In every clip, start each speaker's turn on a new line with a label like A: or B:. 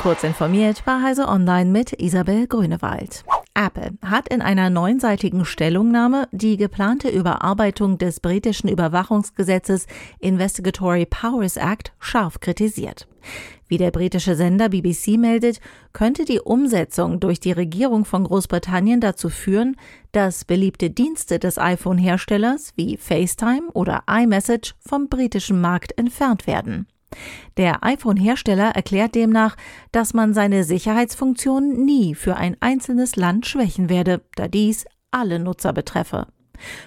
A: Kurz informiert bei Heise Online mit Isabel Grünewald. Apple hat in einer neunseitigen Stellungnahme die geplante Überarbeitung des britischen Überwachungsgesetzes Investigatory Powers Act scharf kritisiert. Wie der britische Sender BBC meldet, könnte die Umsetzung durch die Regierung von Großbritannien dazu führen, dass beliebte Dienste des iPhone-Herstellers wie FaceTime oder iMessage vom britischen Markt entfernt werden. Der iPhone-Hersteller erklärt demnach, dass man seine Sicherheitsfunktionen nie für ein einzelnes Land schwächen werde, da dies alle Nutzer betreffe.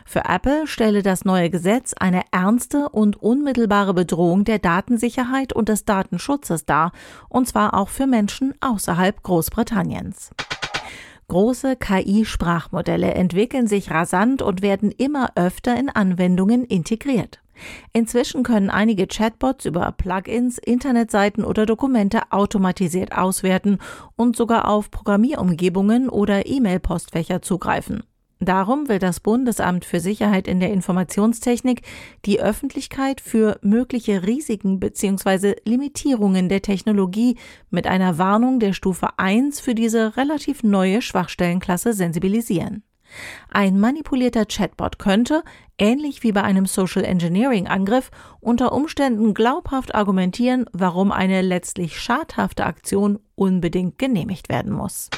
A: Für Apple stelle das neue Gesetz eine ernste und unmittelbare Bedrohung der Datensicherheit und des Datenschutzes dar, und zwar auch für Menschen außerhalb Großbritanniens. Große KI-Sprachmodelle entwickeln sich rasant und werden immer öfter in Anwendungen integriert. Inzwischen können einige Chatbots über Plugins, Internetseiten oder Dokumente automatisiert auswerten und sogar auf Programmierumgebungen oder E-Mail-Postfächer zugreifen. Darum will das Bundesamt für Sicherheit in der Informationstechnik die Öffentlichkeit für mögliche Risiken bzw. Limitierungen der Technologie mit einer Warnung der Stufe 1 für diese relativ neue Schwachstellenklasse sensibilisieren. Ein manipulierter Chatbot könnte, ähnlich wie bei einem Social Engineering Angriff, unter Umständen glaubhaft argumentieren, warum eine letztlich schadhafte Aktion unbedingt genehmigt werden muss.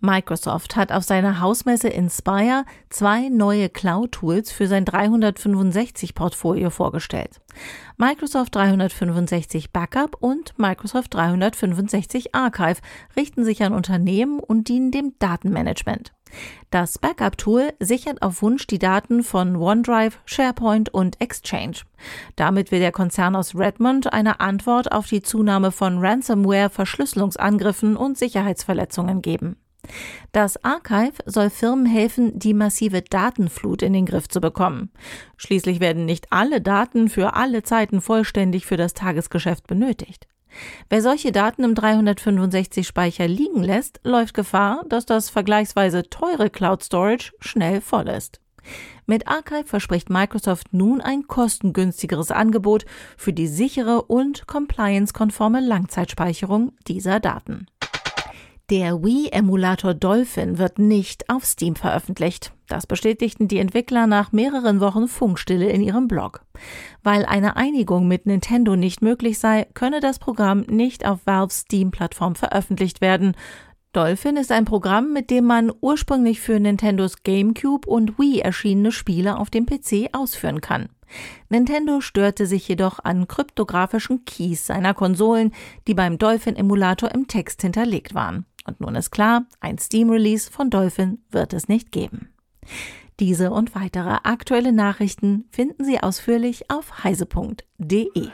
A: Microsoft hat auf seiner Hausmesse Inspire zwei neue Cloud-Tools für sein 365-Portfolio vorgestellt. Microsoft 365 Backup und Microsoft 365 Archive richten sich an Unternehmen und dienen dem Datenmanagement. Das Backup-Tool sichert auf Wunsch die Daten von OneDrive, SharePoint und Exchange. Damit will der Konzern aus Redmond eine Antwort auf die Zunahme von Ransomware, Verschlüsselungsangriffen und Sicherheitsverletzungen geben. Das Archive soll Firmen helfen, die massive Datenflut in den Griff zu bekommen. Schließlich werden nicht alle Daten für alle Zeiten vollständig für das Tagesgeschäft benötigt. Wer solche Daten im 365 Speicher liegen lässt, läuft Gefahr, dass das vergleichsweise teure Cloud Storage schnell voll ist. Mit Archive verspricht Microsoft nun ein kostengünstigeres Angebot für die sichere und compliance-konforme Langzeitspeicherung dieser Daten. Der Wii-Emulator Dolphin wird nicht auf Steam veröffentlicht. Das bestätigten die Entwickler nach mehreren Wochen Funkstille in ihrem Blog. Weil eine Einigung mit Nintendo nicht möglich sei, könne das Programm nicht auf Valves Steam-Plattform veröffentlicht werden. Dolphin ist ein Programm, mit dem man ursprünglich für Nintendos GameCube und Wii erschienene Spiele auf dem PC ausführen kann. Nintendo störte sich jedoch an kryptografischen Keys seiner Konsolen, die beim Dolphin-Emulator im Text hinterlegt waren. Und nun ist klar, ein Steam-Release von Dolphin wird es nicht geben. Diese und weitere aktuelle Nachrichten finden Sie ausführlich auf heise.de.